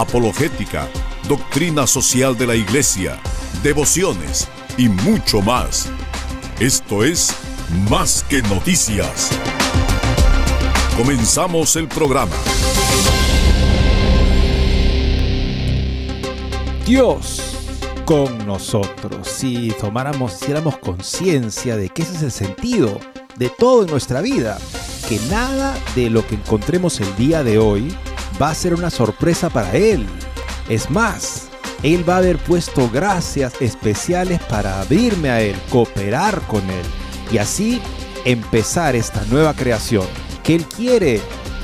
apologética, doctrina social de la Iglesia, devociones y mucho más. Esto es Más que Noticias. Comenzamos el programa. Dios con nosotros. Si tomáramos, hiciéramos conciencia de que ese es el sentido de todo en nuestra vida, que nada de lo que encontremos el día de hoy va a ser una sorpresa para Él. Es más, Él va a haber puesto gracias especiales para abrirme a Él, cooperar con Él y así empezar esta nueva creación que Él quiere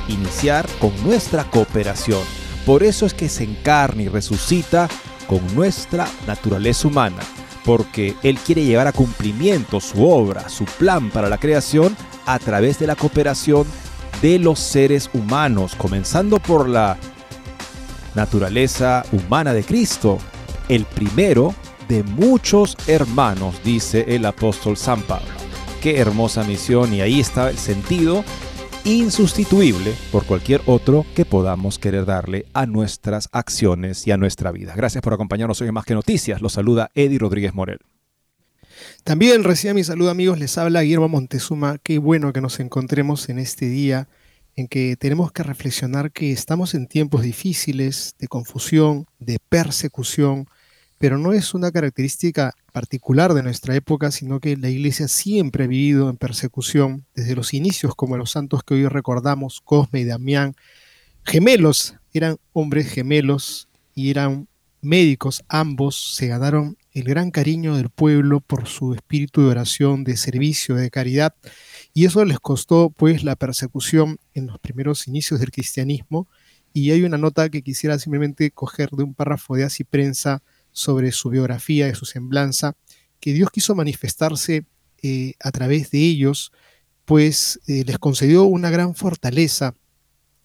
iniciar con nuestra cooperación. Por eso es que se encarna y resucita con nuestra naturaleza humana, porque Él quiere llevar a cumplimiento su obra, su plan para la creación a través de la cooperación de los seres humanos, comenzando por la naturaleza humana de Cristo, el primero de muchos hermanos, dice el apóstol San Pablo. Qué hermosa misión y ahí está el sentido insustituible por cualquier otro que podamos querer darle a nuestras acciones y a nuestra vida. Gracias por acompañarnos hoy en Más que Noticias. Los saluda Eddie Rodríguez Morel. También reciba mi saludo amigos, les habla Guillermo Montezuma. Qué bueno que nos encontremos en este día en que tenemos que reflexionar que estamos en tiempos difíciles, de confusión, de persecución, pero no es una característica particular de nuestra época, sino que la iglesia siempre ha vivido en persecución desde los inicios, como los santos que hoy recordamos, Cosme y Damián, gemelos, eran hombres gemelos y eran médicos, ambos se ganaron el gran cariño del pueblo por su espíritu de oración, de servicio, de caridad, y eso les costó pues la persecución en los primeros inicios del cristianismo, y hay una nota que quisiera simplemente coger de un párrafo de Así Prensa, sobre su biografía, de su semblanza, que Dios quiso manifestarse eh, a través de ellos, pues eh, les concedió una gran fortaleza.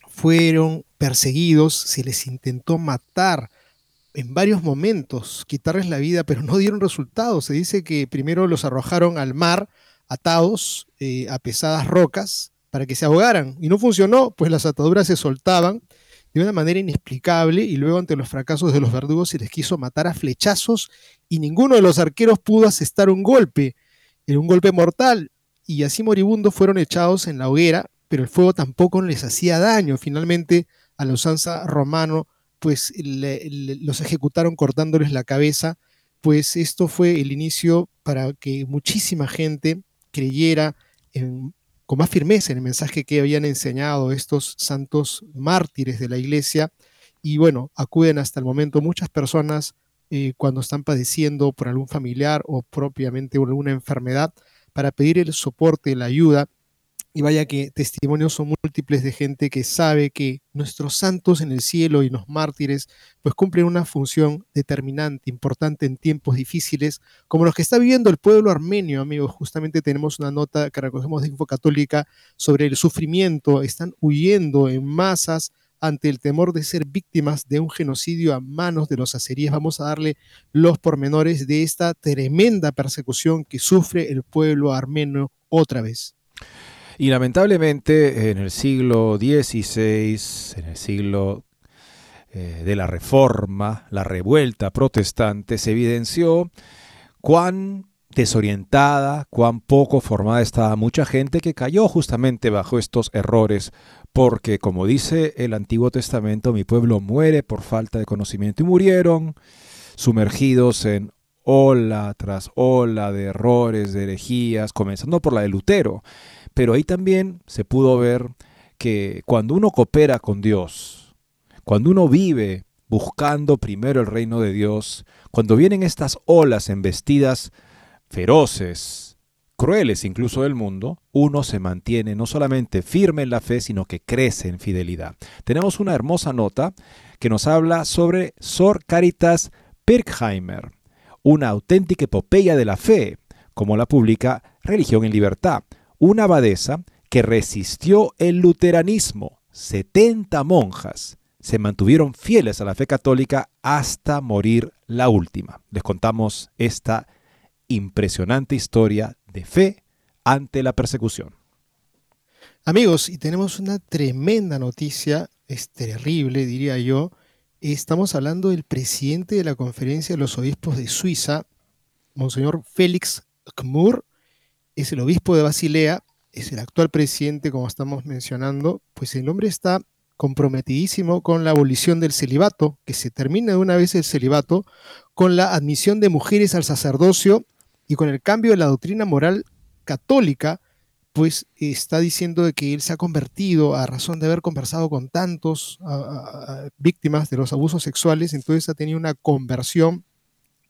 Fueron perseguidos, se les intentó matar en varios momentos, quitarles la vida, pero no dieron resultados. Se dice que primero los arrojaron al mar atados eh, a pesadas rocas para que se ahogaran y no funcionó, pues las ataduras se soltaban de una manera inexplicable y luego ante los fracasos de los verdugos se les quiso matar a flechazos y ninguno de los arqueros pudo asestar un golpe, era un golpe mortal y así moribundos fueron echados en la hoguera, pero el fuego tampoco les hacía daño. Finalmente a la usanza romano pues le, los ejecutaron cortándoles la cabeza, pues esto fue el inicio para que muchísima gente creyera en con más firmeza en el mensaje que habían enseñado estos santos mártires de la iglesia. Y bueno, acuden hasta el momento muchas personas eh, cuando están padeciendo por algún familiar o propiamente por alguna enfermedad para pedir el soporte, la ayuda y vaya que testimonios son múltiples de gente que sabe que nuestros santos en el cielo y los mártires pues cumplen una función determinante, importante en tiempos difíciles, como los que está viviendo el pueblo armenio, amigos. Justamente tenemos una nota que recogemos de Info Católica sobre el sufrimiento. Están huyendo en masas ante el temor de ser víctimas de un genocidio a manos de los azeríes. Vamos a darle los pormenores de esta tremenda persecución que sufre el pueblo armenio otra vez. Y lamentablemente en el siglo XVI, en el siglo eh, de la Reforma, la revuelta protestante, se evidenció cuán desorientada, cuán poco formada estaba mucha gente que cayó justamente bajo estos errores, porque como dice el Antiguo Testamento, mi pueblo muere por falta de conocimiento y murieron sumergidos en ola tras ola de errores, de herejías, comenzando por la de Lutero. Pero ahí también se pudo ver que cuando uno coopera con Dios, cuando uno vive buscando primero el reino de Dios, cuando vienen estas olas embestidas feroces, crueles incluso del mundo, uno se mantiene no solamente firme en la fe, sino que crece en fidelidad. Tenemos una hermosa nota que nos habla sobre Sor Caritas Pirkheimer, una auténtica epopeya de la fe, como la publica Religión en Libertad, una abadesa que resistió el luteranismo. 70 monjas se mantuvieron fieles a la fe católica hasta morir la última. Les contamos esta impresionante historia de fe ante la persecución. Amigos, y tenemos una tremenda noticia, es terrible, diría yo. Estamos hablando del presidente de la Conferencia de los Obispos de Suiza, Monseñor Félix Kmur, es el obispo de Basilea, es el actual presidente, como estamos mencionando, pues el hombre está comprometidísimo con la abolición del celibato, que se termine de una vez el celibato, con la admisión de mujeres al sacerdocio y con el cambio de la doctrina moral católica, pues está diciendo de que él se ha convertido a razón de haber conversado con tantos víctimas de los abusos sexuales, entonces ha tenido una conversión.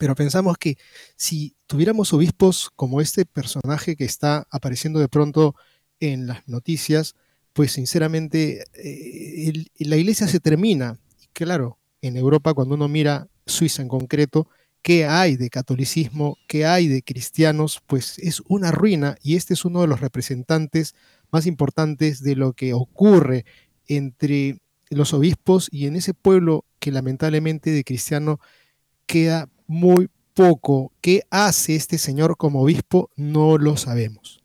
Pero pensamos que si tuviéramos obispos como este personaje que está apareciendo de pronto en las noticias, pues sinceramente eh, la iglesia se termina. Y claro, en Europa cuando uno mira Suiza en concreto, qué hay de catolicismo, qué hay de cristianos, pues es una ruina y este es uno de los representantes más importantes de lo que ocurre entre los obispos y en ese pueblo que lamentablemente de cristiano queda muy poco. ¿Qué hace este señor como obispo? No lo sabemos.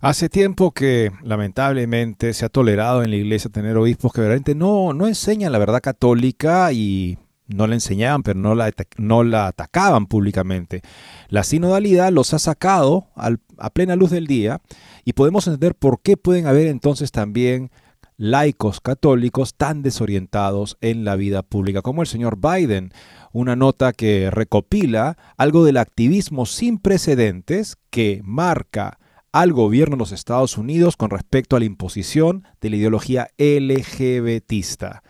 Hace tiempo que lamentablemente se ha tolerado en la iglesia tener obispos que realmente no, no enseñan la verdad católica y no la enseñaban, pero no la, no la atacaban públicamente. La sinodalidad los ha sacado a plena luz del día y podemos entender por qué pueden haber entonces también laicos católicos tan desorientados en la vida pública, como el señor Biden, una nota que recopila algo del activismo sin precedentes que marca al gobierno de los Estados Unidos con respecto a la imposición de la ideología LGBTista.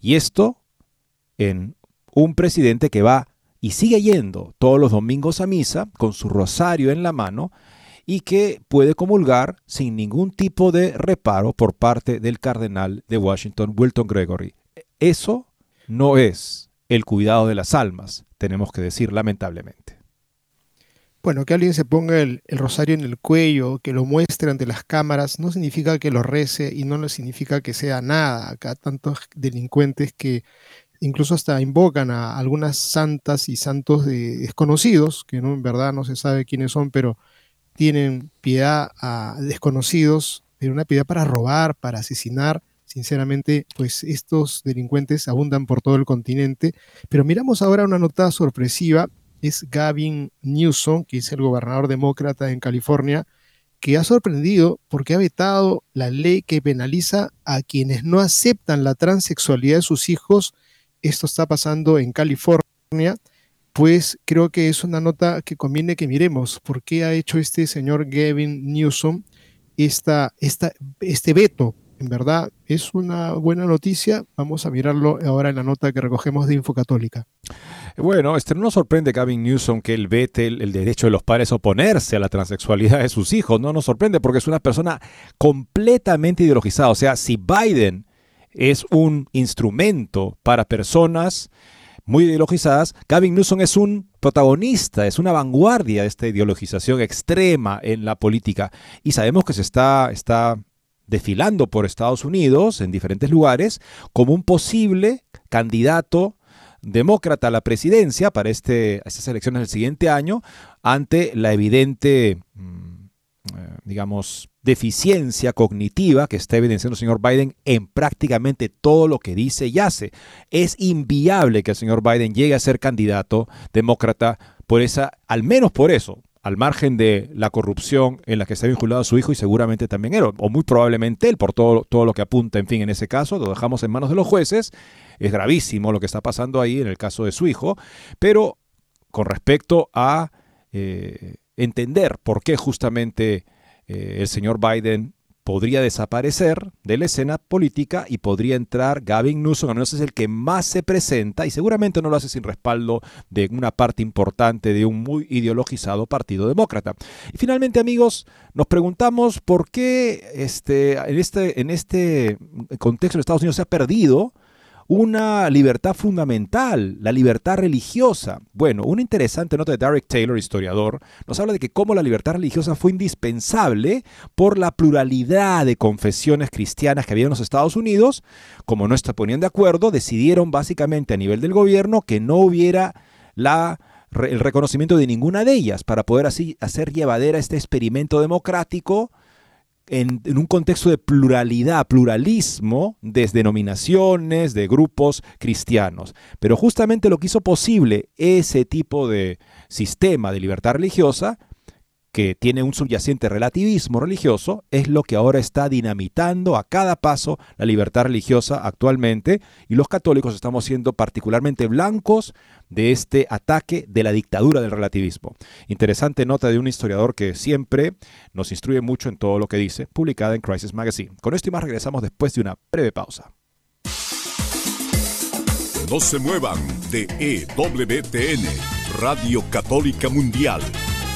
Y esto en un presidente que va y sigue yendo todos los domingos a misa con su rosario en la mano y que puede comulgar sin ningún tipo de reparo por parte del cardenal de Washington, Wilton Gregory. Eso no es el cuidado de las almas, tenemos que decir lamentablemente. Bueno, que alguien se ponga el, rosario en el cuello, que lo muestre ante las cámaras, no significa que lo rece y no significa que sea nada. Acá tantos delincuentes que incluso hasta invocan a algunas santas y santos desconocidos, que no, en verdad no se sabe quiénes son, pero tienen piedad a desconocidos, pero una piedad para robar, para asesinar. Sinceramente, pues estos delincuentes abundan por todo el continente. Pero miramos ahora una nota sorpresiva, es Gavin Newsom, que es el gobernador demócrata en California, que ha sorprendido porque ha vetado la ley que penaliza a quienes no aceptan la transexualidad de sus hijos esto está pasando en California, pues creo que es una nota que conviene que miremos. ¿Por qué ha hecho este señor Gavin Newsom esta, este veto? En verdad, es una buena noticia. Vamos a mirarlo ahora en la nota que recogemos de Infocatólica. Bueno, este no nos sorprende Gavin Newsom que él vete el, el, derecho de los padres a oponerse a la transexualidad de sus hijos. No nos sorprende porque es una persona completamente ideologizada. O sea, si Biden es un instrumento para personas muy ideologizadas. Gavin Newsom es un protagonista, es una vanguardia de esta ideologización extrema en la política. Y sabemos que se está, está desfilando por Estados Unidos en diferentes lugares como un posible candidato demócrata a la presidencia para este, estas elecciones del siguiente año ante la evidente, mm, digamos, deficiencia cognitiva que está evidenciando el señor Biden en prácticamente todo lo que dice y hace. Es inviable que el señor Biden llegue a ser candidato demócrata por esa, al menos por eso, al margen de la corrupción en la que está vinculado su hijo y seguramente también él, o muy probablemente él, por todo, todo lo que apunta, en fin, en ese caso, lo dejamos en manos de los jueces, es gravísimo lo que está pasando ahí en el caso de su hijo, pero con respecto a eh, entender por qué justamente eh, el señor Biden podría desaparecer de la escena política y podría entrar Gavin Newsom, al menos es el que más se presenta y seguramente no lo hace sin respaldo de una parte importante de un muy ideologizado partido demócrata. Y finalmente, amigos, nos preguntamos por qué este, en, este, en este contexto de Estados Unidos se ha perdido una libertad fundamental, la libertad religiosa. Bueno, una interesante nota de Derek Taylor, historiador, nos habla de que cómo la libertad religiosa fue indispensable por la pluralidad de confesiones cristianas que había en los Estados Unidos. Como no se ponían de acuerdo, decidieron básicamente a nivel del gobierno que no hubiera el reconocimiento de ninguna de ellas para poder así hacer llevadera este experimento democrático en, un contexto de pluralidad, pluralismo de denominaciones, de grupos cristianos. Pero justamente lo que hizo posible ese tipo de sistema de libertad religiosa que tiene un subyacente relativismo religioso, es lo que ahora está dinamitando a cada paso la libertad religiosa actualmente y los católicos estamos siendo particularmente blancos de este ataque de la dictadura del relativismo. Interesante nota de un historiador que siempre nos instruye mucho en todo lo que dice, publicada en Crisis Magazine. Con esto y más regresamos después de una breve pausa. No se muevan de EWTN, Radio Católica Mundial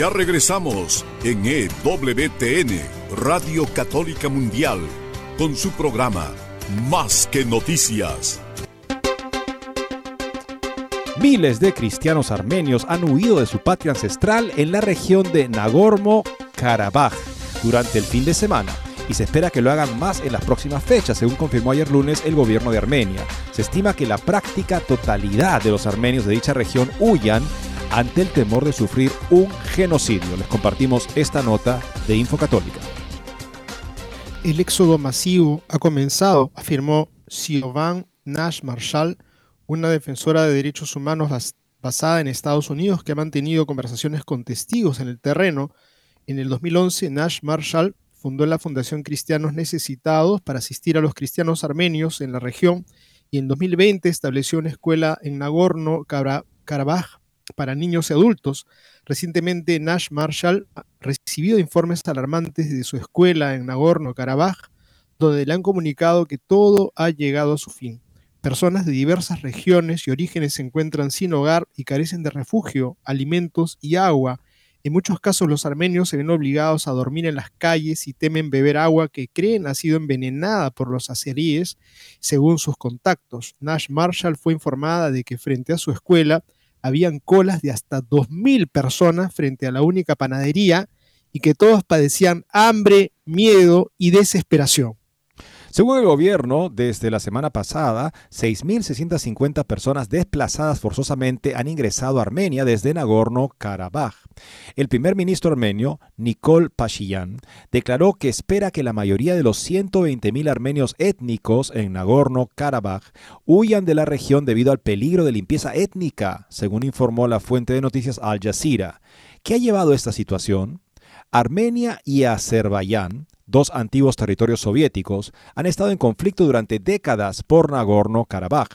Ya regresamos en EWTN, Radio Católica Mundial, con su programa Más que Noticias. Miles de cristianos armenios han huido de su patria ancestral en la región de Nagorno-Karabaj durante el fin de semana y se espera que lo hagan más en las próximas fechas, según confirmó ayer lunes el gobierno de Armenia. Se estima que la práctica totalidad de los armenios de dicha región huyan ante el temor de sufrir un genocidio. Les compartimos esta nota de Info Católica. El éxodo masivo ha comenzado, afirmó Siobhan Nash Marshall, una defensora de derechos humanos basada en Estados Unidos que ha mantenido conversaciones con testigos en el terreno. En el 2011, Nash Marshall fundó la Fundación Cristianos Necesitados para asistir a los cristianos armenios en la región y en 2020 estableció una escuela en Nagorno-Karabaj para niños y adultos. Recientemente Nash Marshall ha recibido informes alarmantes de su escuela en Nagorno-Karabaj, donde le han comunicado que todo ha llegado a su fin. Personas de diversas regiones y orígenes se encuentran sin hogar y carecen de refugio, alimentos y agua. En muchos casos los armenios se ven obligados a dormir en las calles y temen beber agua que creen ha sido envenenada por los azeríes, según sus contactos. Nash Marshall fue informada de que frente a su escuela habían colas de hasta 2.000 personas frente a la única panadería y que todos padecían hambre, miedo y desesperación. Según el gobierno, desde la semana pasada, 6.650 personas desplazadas forzosamente han ingresado a Armenia desde Nagorno-Karabaj. El primer ministro armenio, Nikol Pashinyan, declaró que espera que la mayoría de los 120.000 armenios étnicos en Nagorno-Karabaj huyan de la región debido al peligro de limpieza étnica, según informó la fuente de noticias Al Jazeera. ¿Qué ha llevado a esta situación? Armenia y Azerbaiyán, dos antiguos territorios soviéticos, han estado en conflicto durante décadas por Nagorno-Karabaj.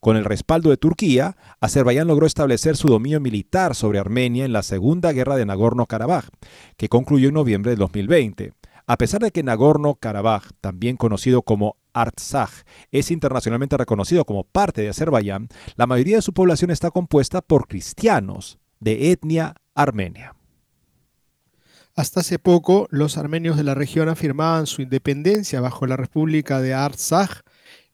Con el respaldo de Turquía, Azerbaiyán logró establecer su dominio militar sobre Armenia en la Segunda Guerra de Nagorno-Karabaj, que concluyó en noviembre de 2020. A pesar de que Nagorno-Karabaj, también conocido como Artsaj, es internacionalmente reconocido como parte de Azerbaiyán, la mayoría de su población está compuesta por cristianos de etnia armenia. Hasta hace poco, los armenios de la región afirmaban su independencia bajo la República de Artsaj.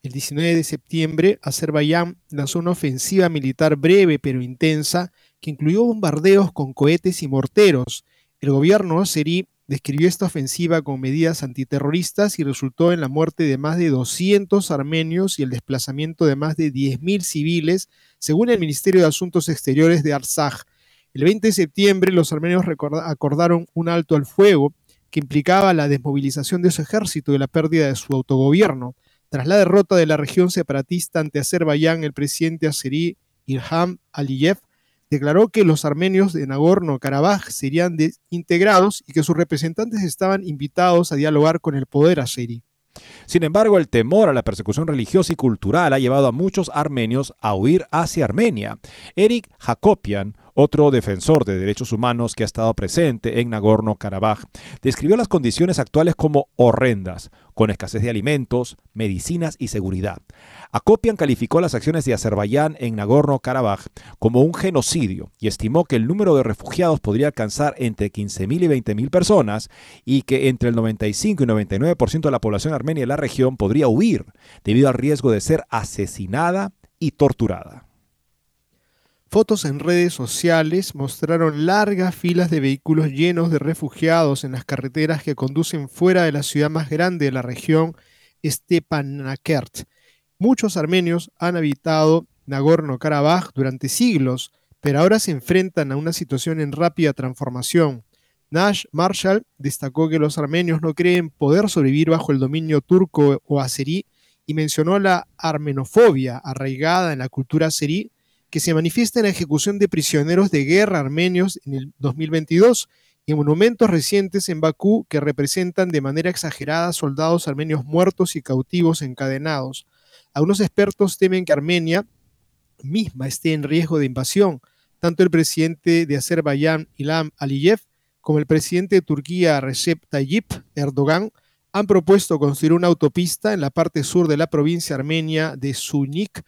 El 19 de septiembre, Azerbaiyán lanzó una ofensiva militar breve pero intensa que incluyó bombardeos con cohetes y morteros. El gobierno azerí describió esta ofensiva con medidas antiterroristas y resultó en la muerte de más de 200 armenios y el desplazamiento de más de 10.000 civiles, según el Ministerio de Asuntos Exteriores de Artsaj. El 20 de septiembre los armenios acordaron un alto al fuego que implicaba la desmovilización de su ejército y la pérdida de su autogobierno. Tras la derrota de la región separatista ante Azerbaiyán, el presidente azerí Ilham Aliyev declaró que los armenios de Nagorno-Karabaj serían integrados y que sus representantes estaban invitados a dialogar con el poder azerí. Sin embargo, el temor a la persecución religiosa y cultural ha llevado a muchos armenios a huir hacia Armenia. Eric Jacopian, otro defensor de derechos humanos que ha estado presente en Nagorno-Karabaj, describió las condiciones actuales como horrendas, con escasez de alimentos, medicinas y seguridad. Acopian calificó las acciones de Azerbaiyán en Nagorno-Karabaj como un genocidio y estimó que el número de refugiados podría alcanzar entre 15.000 y 20.000 personas y que entre el 95 y 99% de la población armenia de la región podría huir debido al riesgo de ser asesinada y torturada. Fotos en redes sociales mostraron largas filas de vehículos llenos de refugiados en las carreteras que conducen fuera de la ciudad más grande de la región, Stepanakert. Muchos armenios han habitado Nagorno-Karabaj durante siglos, pero ahora se enfrentan a una situación en rápida transformación. Nash Marshall destacó que los armenios no creen poder sobrevivir bajo el dominio turco o azerí y mencionó la armenofobia arraigada en la cultura azerí que se manifiesta en la ejecución de prisioneros de guerra armenios en el 2022 y monumentos recientes en Bakú que representan de manera exagerada soldados armenios muertos y cautivos encadenados. Algunos expertos temen que Armenia misma esté en riesgo de invasión. Tanto el presidente de Azerbaiyán, Ilham Aliyev, como el presidente de Turquía, Recep Tayyip Erdogan, han propuesto construir una autopista en la parte sur de la provincia armenia de Sunik,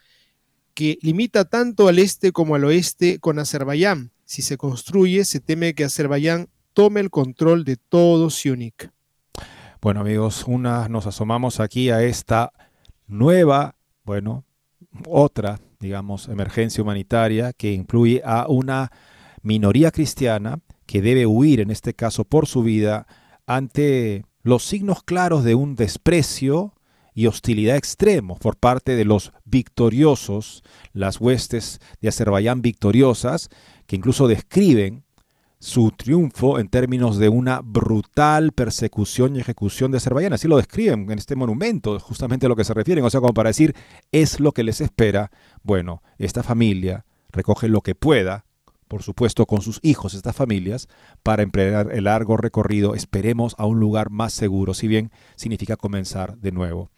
que limita tanto al este como al oeste con Azerbaiyán. Si se construye, se teme que Azerbaiyán tome el control de todo Siunik. Bueno amigos, una, nos asomamos aquí a esta nueva, bueno, otra, digamos, emergencia humanitaria que incluye a una minoría cristiana que debe huir, en este caso por su vida, ante los signos claros de un desprecio y hostilidad extremos por parte de los victoriosos, las huestes de Azerbaiyán victoriosas, que incluso describen su triunfo en términos de una brutal persecución y ejecución de Azerbaiyán. Así lo describen en este monumento, justamente a lo que se refieren. O sea, como para decir, es lo que les espera. Bueno, esta familia recoge lo que pueda por supuesto con sus hijos, estas familias, para emprender el largo recorrido, esperemos, a un lugar más seguro, si bien significa comenzar de nuevo.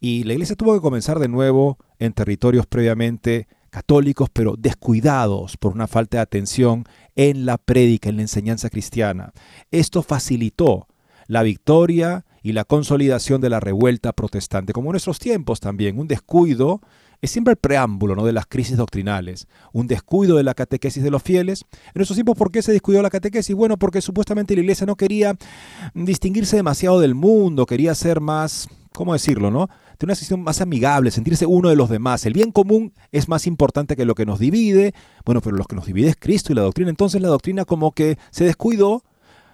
Y la iglesia tuvo que comenzar de nuevo en territorios previamente católicos, pero descuidados por una falta de atención en la prédica, en la enseñanza cristiana. Esto facilitó la victoria y la consolidación de la revuelta protestante, como en nuestros tiempos también, un descuido es siempre el preámbulo ¿no? de las crisis doctrinales, un descuido de la catequesis de los fieles. En nuestros tiempos, ¿por qué se descuidó la catequesis? Bueno, porque supuestamente la iglesia no quería distinguirse demasiado del mundo, quería ser más, ¿cómo decirlo? no? Tener una situación más amigable, sentirse uno de los demás. El bien común es más importante que lo que nos divide. Bueno, pero lo que nos divide es Cristo y la doctrina. Entonces la doctrina como que se descuidó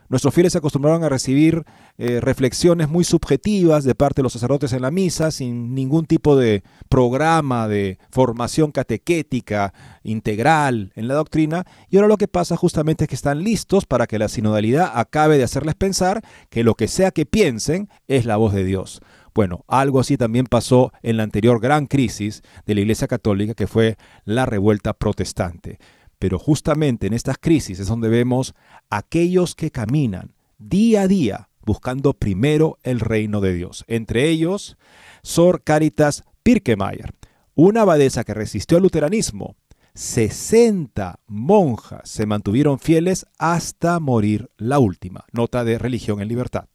Nuestros fieles se acostumbraron a recibir eh, reflexiones muy subjetivas de parte de los sacerdotes en la misa, sin ningún tipo de programa de formación catequética integral en la doctrina, y ahora lo que pasa justamente es que están listos para que la sinodalidad acabe de hacerles pensar que lo que sea que piensen es la voz de Dios. Bueno, algo así también pasó en la anterior gran crisis de la Iglesia Católica, que fue la revuelta protestante. Pero justamente en estas crisis es donde vemos aquellos que caminan día a día buscando primero el reino de Dios. Entre ellos, Sor Caritas Pirkemeyer, una abadesa que resistió al luteranismo. 60 monjas se mantuvieron fieles hasta morir la última. Nota de Religión en Libertad.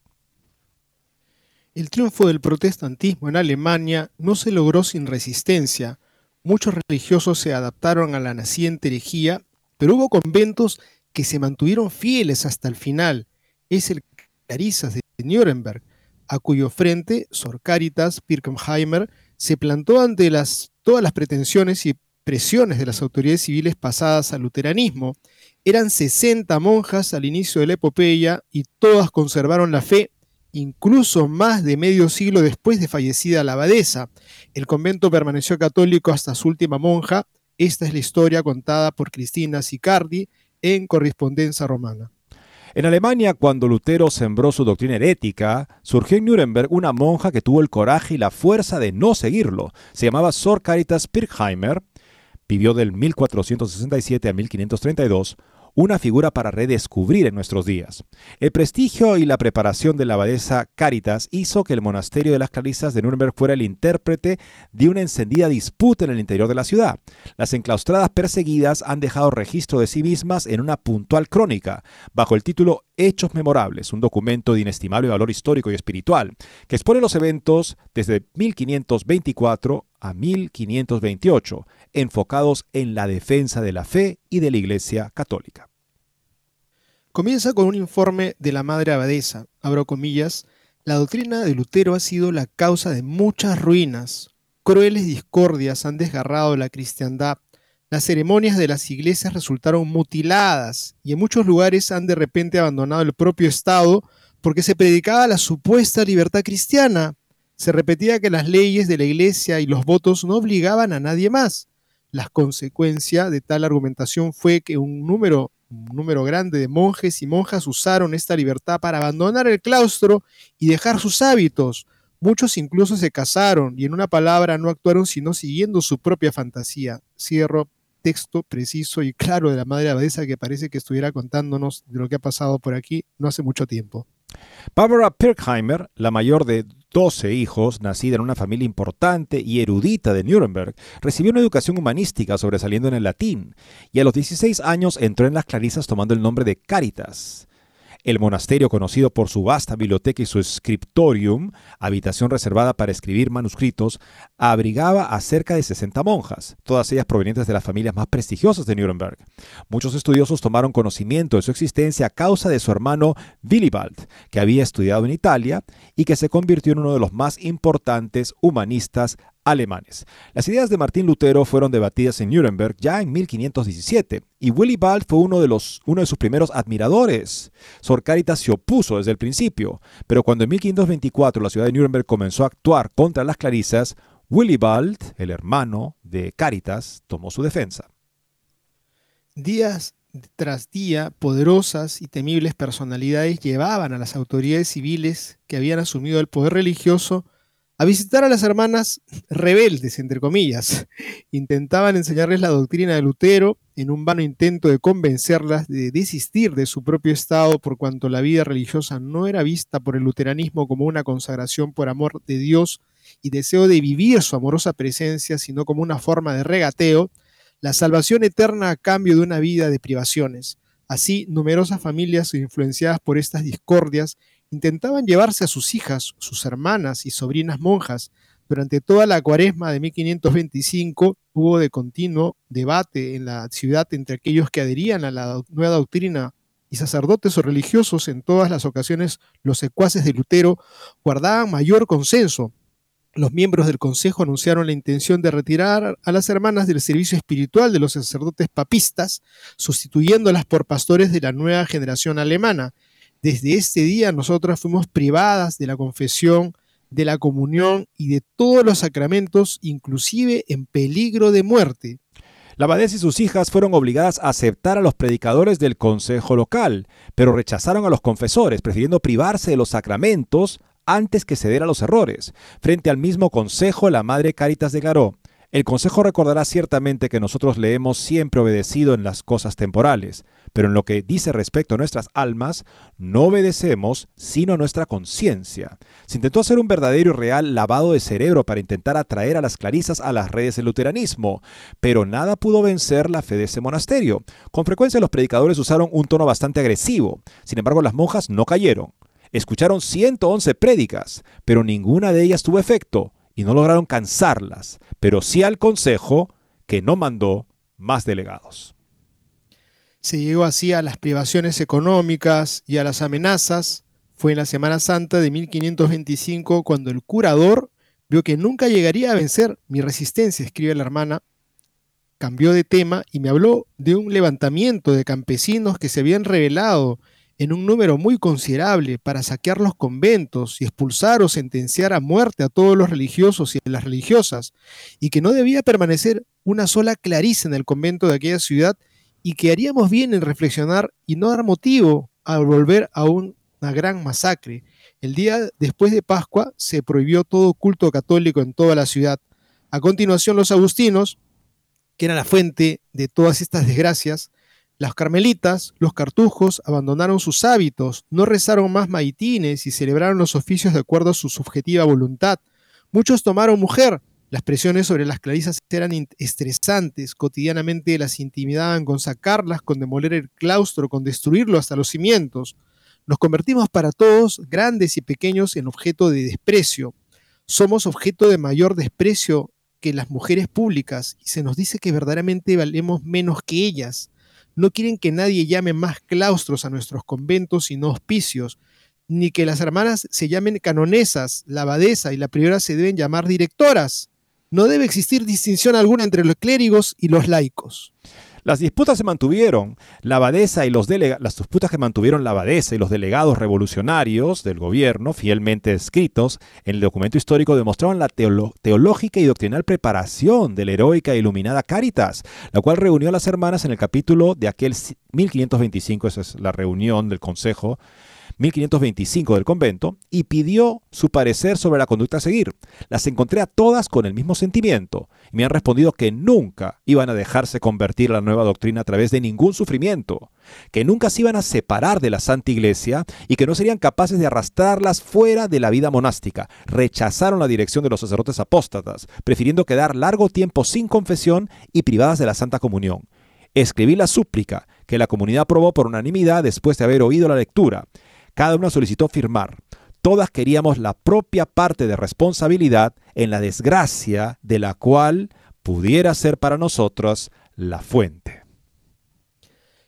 El triunfo del protestantismo en Alemania no se logró sin resistencia. Muchos religiosos se adaptaron a la naciente herejía, pero hubo conventos que se mantuvieron fieles hasta el final. Es el Clarisas de Nuremberg, a cuyo frente Sor Caritas Pirkenheimer se plantó ante todas las pretensiones y presiones de las autoridades civiles pasadas al luteranismo. Eran 60 monjas al inicio de la epopeya y todas conservaron la fe, incluso más de medio siglo después de fallecida la abadesa. El convento permaneció católico hasta su última monja. Esta es la historia contada por Cristina Sicardi en Correspondencia Romana. En Alemania, cuando Lutero sembró su doctrina herética, surgió en Nuremberg una monja que tuvo el coraje y la fuerza de no seguirlo. Se llamaba Sor Caritas Pirkheimer, vivió del 1467 a 1532, una figura para redescubrir en nuestros días. El prestigio y la preparación de la abadesa Caritas hizo que el monasterio de las Clarisas de Nuremberg fuera el intérprete de una encendida disputa en el interior de la ciudad. Las enclaustradas perseguidas han dejado registro de sí mismas en una puntual crónica, bajo el título Hechos Memorables, un documento de inestimable valor histórico y espiritual, que expone los eventos desde 1524 a 1528, enfocados en la defensa de la fe y de la Iglesia Católica. Comienza con un informe de la Madre Abadesa, abro comillas, la doctrina de Lutero ha sido la causa de muchas ruinas, crueles discordias han desgarrado la cristiandad, las ceremonias de las iglesias resultaron mutiladas y en muchos lugares han de repente abandonado el propio Estado porque se predicaba la supuesta libertad cristiana. Se repetía que las leyes de la iglesia y los votos no obligaban a nadie más. La consecuencia de tal argumentación fue que un número, un número grande de monjes y monjas usaron esta libertad para abandonar el claustro y dejar sus hábitos. Muchos incluso se casaron y en una palabra no actuaron sino siguiendo su propia fantasía. Cierro texto preciso y claro de la madre abadesa que parece que estuviera contándonos de lo que ha pasado por aquí no hace mucho tiempo. Barbara Pirkheimer, la mayor de 12 hijos, nacida en una familia importante y erudita de Nuremberg, recibió una educación humanística sobresaliendo en el latín y a los 16 años entró en las Clarisas tomando el nombre de Caritas. El monasterio, conocido por su vasta biblioteca y su scriptorium, habitación reservada para escribir manuscritos, abrigaba a cerca de 60 monjas, todas ellas provenientes de las familias más prestigiosas de Nuremberg. Muchos estudiosos tomaron conocimiento de su existencia a causa de su hermano Willibald, que había estudiado en Italia y que se convirtió en uno de los más importantes humanistas alemanes. Las ideas de Martín Lutero fueron debatidas en Nuremberg ya en 1517 y Willibald fue uno de, los, uno de sus primeros admiradores. Sor Caritas se opuso desde el principio, pero cuando en 1524 la ciudad de Nuremberg comenzó a actuar contra las clarisas, Willibald, el hermano de Caritas, tomó su defensa. Días tras día, poderosas y temibles personalidades llevaban a las autoridades civiles que habían asumido el poder religioso a visitar a las hermanas rebeldes, entre comillas. Intentaban enseñarles la doctrina de Lutero en un vano intento de convencerlas de desistir de su propio estado por cuanto la vida religiosa no era vista por el luteranismo como una consagración por amor de Dios y deseo de vivir su amorosa presencia, sino como una forma de regateo, la salvación eterna a cambio de una vida de privaciones. Así, numerosas familias influenciadas por estas discordias intentaban llevarse a sus hijas, sus hermanas y sobrinas monjas. Durante toda la cuaresma de 1525 hubo de continuo debate en la ciudad entre aquellos que adherían a la nueva doctrina y sacerdotes o religiosos. En todas las ocasiones los secuaces de Lutero guardaban mayor consenso. Los miembros del consejo anunciaron la intención de retirar a las hermanas del servicio espiritual de los sacerdotes papistas, sustituyéndolas por pastores de la nueva generación alemana. Desde este día nosotras fuimos privadas de la confesión, de la comunión y de todos los sacramentos, inclusive en peligro de muerte. La abadesa y sus hijas fueron obligadas a aceptar a los predicadores del consejo local, pero rechazaron a los confesores, prefiriendo privarse de los sacramentos antes que ceder a los errores. Frente al mismo consejo, la madre Caritas declaró, El Consejo recordará ciertamente que nosotros le hemos siempre obedecido en las cosas temporales, pero en lo que dice respecto a nuestras almas, no obedecemos sino nuestra conciencia. Se intentó hacer un verdadero y real lavado de cerebro para intentar atraer a las clarisas a las redes del luteranismo, pero nada pudo vencer la fe de ese monasterio. Con frecuencia los predicadores usaron un tono bastante agresivo, sin embargo las monjas no cayeron. Escucharon 111 prédicas, pero ninguna de ellas tuvo efecto y no lograron cansarlas, pero sí al Consejo que no mandó más delegados. Se llegó así a las privaciones económicas y a las amenazas. Fue en la Semana Santa de 1525 cuando el curador vio que nunca llegaría a vencer mi resistencia, escribe la hermana. Cambió de tema y me habló de un levantamiento de campesinos que se habían rebelado en un número muy considerable para saquear los conventos y expulsar o sentenciar a muerte a todos los religiosos y a las religiosas, y que no debía permanecer una sola clarice en el convento de aquella ciudad, y que haríamos bien en reflexionar y no dar motivo a volver a una gran masacre. El día después de Pascua se prohibió todo culto católico en toda la ciudad. A continuación los agustinos, que eran la fuente de todas estas desgracias, las carmelitas, los cartujos, abandonaron sus hábitos, no rezaron más maitines y celebraron los oficios de acuerdo a su subjetiva voluntad. Muchos tomaron mujer. Las presiones sobre las clarisas eran estresantes, cotidianamente las intimidaban con sacarlas, con demoler el claustro, con destruirlo hasta los cimientos. Nos convertimos para todos, grandes y pequeños, en objeto de desprecio. Somos objeto de mayor desprecio que las mujeres públicas y se nos dice que verdaderamente valemos menos que ellas. No quieren que nadie llame más claustros a nuestros conventos sino hospicios, ni que las hermanas se llamen canonesas, la abadesa y la priora se deben llamar directoras. No debe existir distinción alguna entre los clérigos y los laicos. Las disputas se mantuvieron. La abadesa y los las disputas que mantuvieron la abadesa y los delegados revolucionarios del gobierno, fielmente escritos en el documento histórico, demostraban la teológica y doctrinal preparación de la heroica e iluminada Caritas, la cual reunió a las hermanas en el capítulo de aquel 1525, esa es la reunión del Consejo 1525 del convento y pidió su parecer sobre la conducta a seguir. Las encontré a todas con el mismo sentimiento y me han respondido que nunca iban a dejarse convertir a la nueva doctrina a través de ningún sufrimiento, que nunca se iban a separar de la Santa Iglesia y que no serían capaces de arrastrarlas fuera de la vida monástica. Rechazaron la dirección de los sacerdotes apóstatas, prefiriendo quedar largo tiempo sin confesión y privadas de la Santa Comunión. Escribí la súplica que la comunidad aprobó por unanimidad después de haber oído la lectura cada una solicitó firmar. Todas queríamos la propia parte de responsabilidad en la desgracia de la cual pudiera ser para nosotros la fuente.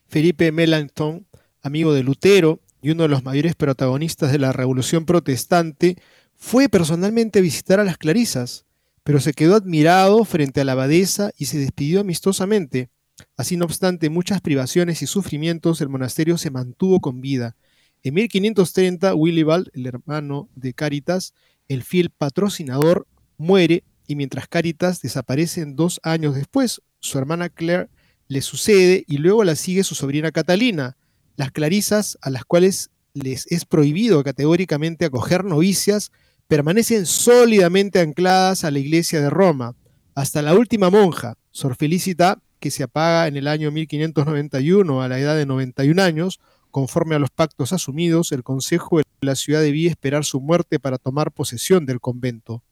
Felipe Melanchthon, amigo de Lutero y uno de los mayores protagonistas de la Revolución Protestante, fue personalmente a visitar a las Clarisas, pero se quedó admirado frente a la abadesa y se despidió amistosamente. Así no obstante muchas privaciones y sufrimientos, el monasterio se mantuvo con vida. En 1530, Willibald, el hermano de Caritas, el fiel patrocinador, muere y mientras Caritas desaparece dos años después, su hermana Claire le sucede y luego la sigue su sobrina Catalina. Las clarisas, a las cuales les es prohibido categóricamente acoger novicias, permanecen sólidamente ancladas a la iglesia de Roma, hasta la última monja, Sor Felicita, que se apaga en el año 1591 a la edad de 91 años, Conforme a los pactos asumidos, el Consejo de la ciudad debía esperar su muerte para tomar posesión del convento.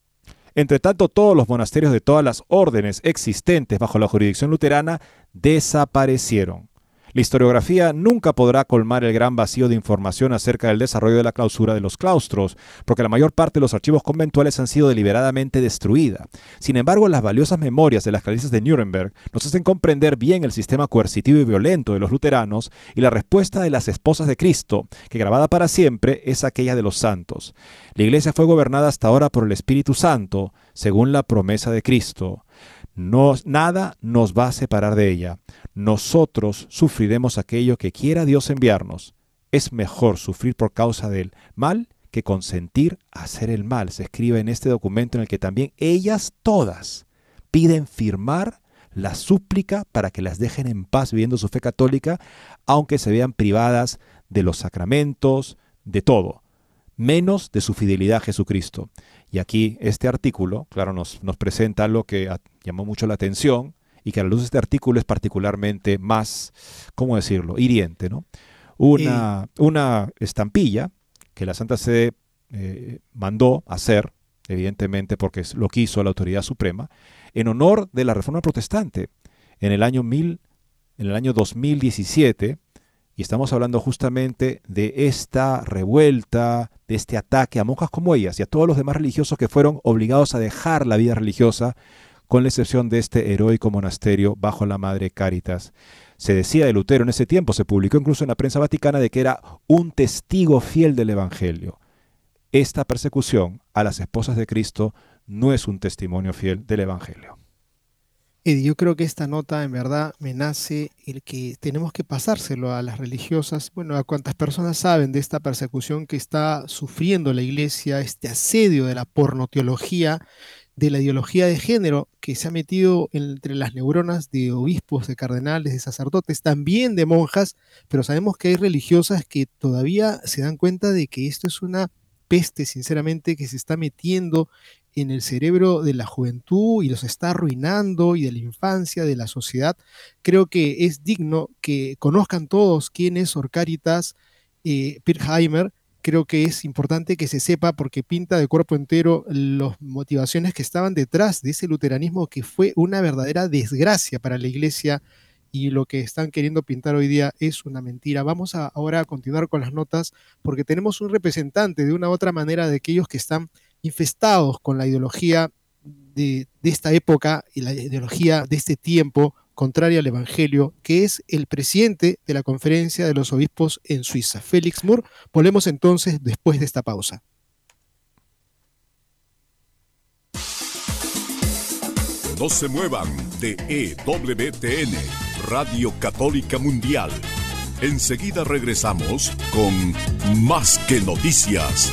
Entre tanto, todos los monasterios de todas las órdenes existentes bajo la jurisdicción luterana desaparecieron. La historiografía nunca podrá colmar el gran vacío de información acerca del desarrollo de la clausura de los claustros, porque la mayor parte de los archivos conventuales han sido deliberadamente destruidas. Sin embargo, las valiosas memorias de las clarisas de Nuremberg nos hacen comprender bien el sistema coercitivo y violento de los luteranos y la respuesta de las esposas de Cristo, que grabada para siempre es aquella de los santos. La iglesia fue gobernada hasta ahora por el Espíritu Santo, según la promesa de Cristo nada nos va a separar de ella. Nosotros sufriremos aquello que quiera Dios enviarnos. Es mejor sufrir por causa del mal que consentir hacer el mal. Se escribe en este documento en el que también ellas todas piden firmar la súplica para que las dejen en paz viviendo su fe católica, aunque se vean privadas de los sacramentos, de todo. menos de su fidelidad a Jesucristo. Y aquí este artículo, claro, nos, nos presenta algo que llamó mucho la atención y que a la luz de este artículo es particularmente más, ¿cómo decirlo?, hiriente, ¿no? Una, una estampilla que la Santa Sede eh, mandó hacer, evidentemente porque lo quiso la autoridad suprema, en honor de la Reforma Protestante en el año, mil, en el año 2017, y estamos hablando justamente de esta revuelta, de este ataque a monjas como ellas y a todos los demás religiosos que fueron obligados a dejar la vida religiosa, con la excepción de este heroico monasterio bajo la Madre Caritas. Se decía de Lutero en ese tiempo, se publicó incluso en la prensa vaticana, de que era un testigo fiel del Evangelio. Esta persecución a las esposas de Cristo no es un testimonio fiel del Evangelio. Eddie, yo creo que esta nota en verdad me nace el que tenemos que pasárselo a las religiosas, bueno, a cuantas personas saben de esta persecución que está sufriendo la iglesia, este asedio de la pornoteología, de la ideología de género que se ha metido entre las neuronas de obispos, de cardenales, de sacerdotes, también de monjas, pero sabemos que hay religiosas que todavía se dan cuenta de que esto es una peste, sinceramente, que se está metiendo en el cerebro de la juventud y los está arruinando y de la infancia, de la sociedad. Creo que es digno que conozcan todos quién es Orcaritas eh. Creo que es importante que se sepa porque pinta de cuerpo entero las motivaciones que estaban detrás de ese luteranismo que fue una verdadera desgracia para la iglesia y lo que están queriendo pintar hoy día es una mentira. Vamos ahora a continuar con las notas porque tenemos un representante de una u otra manera de aquellos que están infestados con la ideología de, esta época y la ideología de este tiempo contraria al Evangelio, que es el presidente de la conferencia de los obispos en Suiza, Félix Moore. Volvemos entonces después de esta pausa. No se muevan de EWTN, Radio Católica Mundial. Enseguida regresamos con Más que Noticias.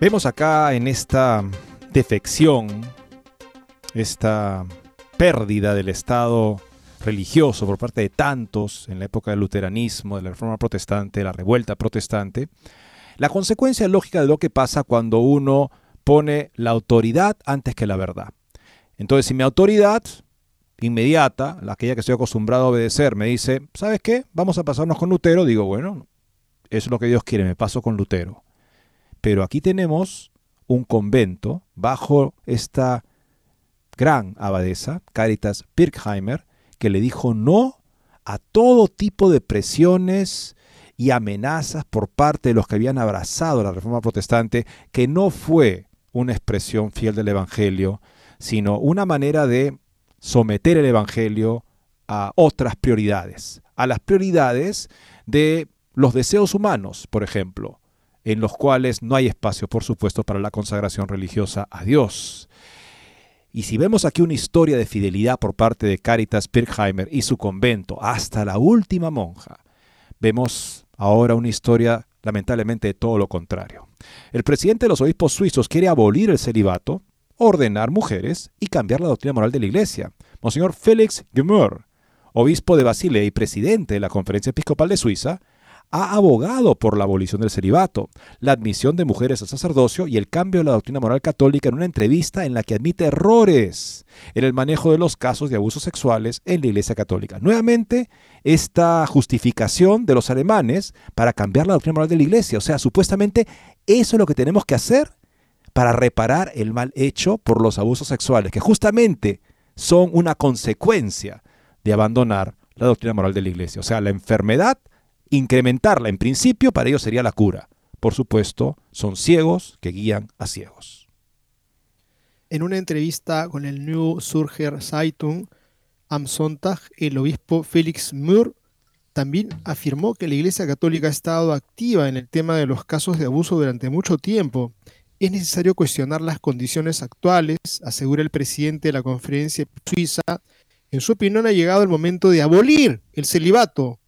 Vemos acá en esta defección, esta pérdida del Estado religioso por parte de tantos en la época del luteranismo, de la reforma protestante, la revuelta protestante, la consecuencia lógica de lo que pasa cuando uno pone la autoridad antes que la verdad. Entonces, si mi autoridad inmediata, la aquella que estoy acostumbrado a obedecer, me dice, ¿sabes qué? Vamos a pasarnos con Lutero, digo, bueno, eso es lo que Dios quiere, me paso con Lutero. Pero aquí tenemos un convento bajo esta gran abadesa, Caritas Pirkheimer, que le dijo no a todo tipo de presiones y amenazas por parte de los que habían abrazado la reforma protestante, que no fue una expresión fiel del Evangelio, sino una manera de someter el Evangelio a otras prioridades, a las prioridades de los deseos humanos, por ejemplo, en los cuales no hay espacio, por supuesto, para la consagración religiosa a Dios. Y si vemos aquí una historia de fidelidad por parte de Caritas Pirkheimer y su convento hasta la última monja, vemos ahora una historia lamentablemente de todo lo contrario. El presidente de los obispos suizos quiere abolir el celibato, ordenar mujeres y cambiar la doctrina moral de la iglesia. Monseñor Félix Gemur, obispo de Basilea y presidente de la Conferencia Episcopal de Suiza, ha abogado por la abolición del celibato, la admisión de mujeres al sacerdocio y el cambio de la doctrina moral católica en una entrevista en la que admite errores en el manejo de los casos de abusos sexuales en la Iglesia Católica. Nuevamente, esta justificación de los alemanes para cambiar la doctrina moral de la Iglesia, o sea, supuestamente eso es lo que tenemos que hacer para reparar el mal hecho por los abusos sexuales, que justamente son una consecuencia de abandonar la doctrina moral de la Iglesia. O sea, la enfermedad Incrementarla en principio para ellos sería la cura. Por supuesto, son ciegos que guían a ciegos. En una entrevista con el New Zürcher Zeitung am Sonntag, el obispo Felix Mür también afirmó que la Iglesia Católica ha estado activa en el tema de los casos de abuso durante mucho tiempo. Es necesario cuestionar las condiciones actuales, asegura el presidente de la conferencia suiza. En su opinión ha llegado el momento de abolir el celibato,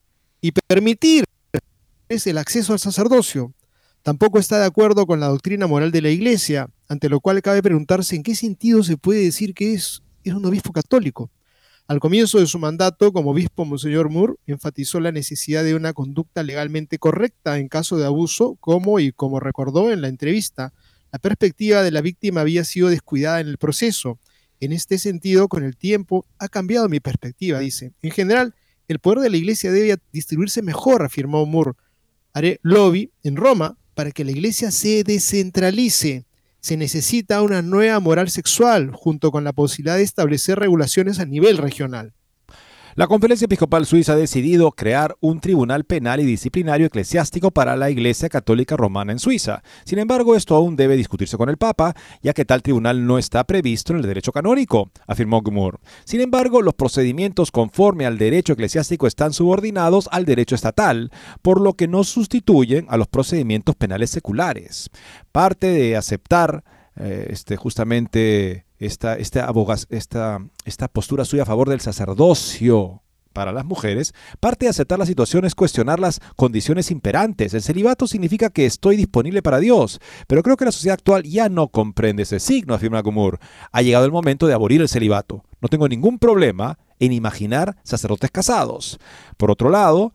y permitir el acceso al sacerdocio. Tampoco está de acuerdo con la doctrina moral de la Iglesia, ante lo cual cabe preguntarse en qué sentido se puede decir que es, es un obispo católico. Al comienzo de su mandato como obispo, Monseñor Moore enfatizó la necesidad de una conducta legalmente correcta en caso de abuso, como y como recordó en la entrevista, la perspectiva de la víctima había sido descuidada en el proceso. En este sentido, con el tiempo, ha cambiado mi perspectiva, dice. En general, el poder de la iglesia debe distribuirse mejor, afirmó Moore. Haré lobby en Roma para que la iglesia se descentralice. Se necesita una nueva moral sexual junto con la posibilidad de establecer regulaciones a nivel regional. La Conferencia Episcopal Suiza ha decidido crear un tribunal penal y disciplinario eclesiástico para la Iglesia Católica Romana en Suiza. Sin embargo, esto aún debe discutirse con el Papa, ya que tal tribunal no está previsto en el derecho canónico, afirmó Gmour. Sin embargo, los procedimientos conforme al derecho eclesiástico están subordinados al derecho estatal, por lo que no sustituyen a los procedimientos penales seculares. Parte de aceptar eh, este, justamente esta, esta, esta, esta postura suya a favor del sacerdocio para las mujeres, parte de aceptar la situación es cuestionar las condiciones imperantes. El celibato significa que estoy disponible para Dios, pero creo que la sociedad actual ya no comprende ese signo, afirma Gumur. Ha llegado el momento de abolir el celibato. No tengo ningún problema en imaginar sacerdotes casados. Por otro lado,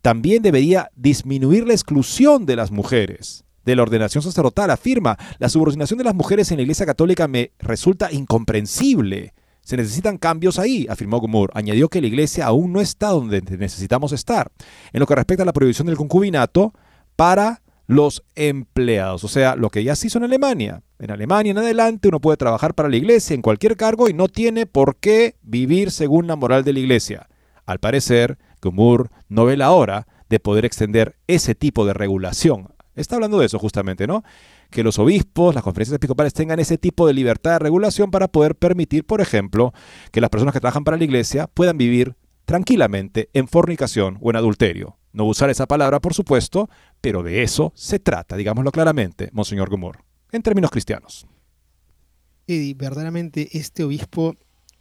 también debería disminuir la exclusión de las mujeres de la ordenación sacerdotal afirma, la subordinación de las mujeres en la Iglesia Católica me resulta incomprensible. Se necesitan cambios ahí, afirmó Gomur. Añadió que la Iglesia aún no está donde necesitamos estar. En lo que respecta a la prohibición del concubinato para los empleados, o sea, lo que ya se hizo en Alemania. En Alemania en adelante uno puede trabajar para la Iglesia en cualquier cargo y no tiene por qué vivir según la moral de la Iglesia. Al parecer, Gomur no ve la hora de poder extender ese tipo de regulación Está hablando de eso justamente, ¿no? Que los obispos, las conferencias episcopales tengan ese tipo de libertad de regulación para poder permitir, por ejemplo, que las personas que trabajan para la iglesia puedan vivir tranquilamente en fornicación o en adulterio. No usar esa palabra, por supuesto, pero de eso se trata, digámoslo claramente, Monseñor Gomor, en términos cristianos. Eddie, verdaderamente este obispo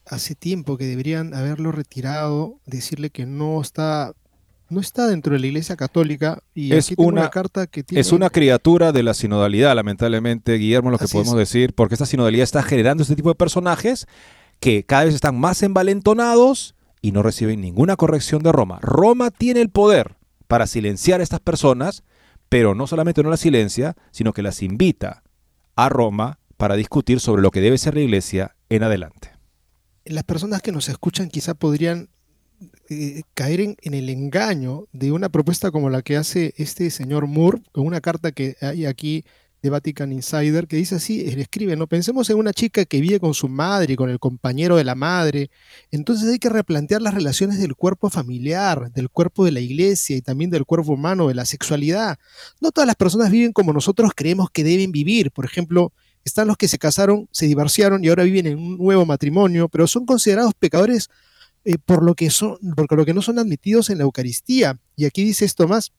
hace tiempo que deberían haberlo retirado, decirle que no está no está dentro de la Iglesia Católica y es una, carta que tiene... Es una criatura de la sinodalidad, lamentablemente, Guillermo, lo que podemos decir, porque esta sinodalidad está generando este tipo de personajes que cada vez están más envalentonados y no reciben ninguna corrección de Roma. Roma tiene el poder para silenciar a estas personas, pero no solamente no las silencia, sino que las invita a Roma para discutir sobre lo que debe ser la Iglesia en adelante. Las personas que nos escuchan quizá podrían eh, caer en, el engaño de una propuesta como la que hace este señor Moore, con una carta que hay aquí de Vatican Insider, que dice así, él escribe, no pensemos en una chica que vive con su madre con el compañero de la madre, entonces hay que replantear las relaciones del cuerpo familiar, del cuerpo de la iglesia y también del cuerpo humano, de la sexualidad. No todas las personas viven como nosotros creemos que deben vivir, por ejemplo, están los que se casaron, se divorciaron y ahora viven en un nuevo matrimonio, pero son considerados pecadores eh, por, lo que son, lo que no son admitidos en la Eucaristía. Y aquí dice esto más,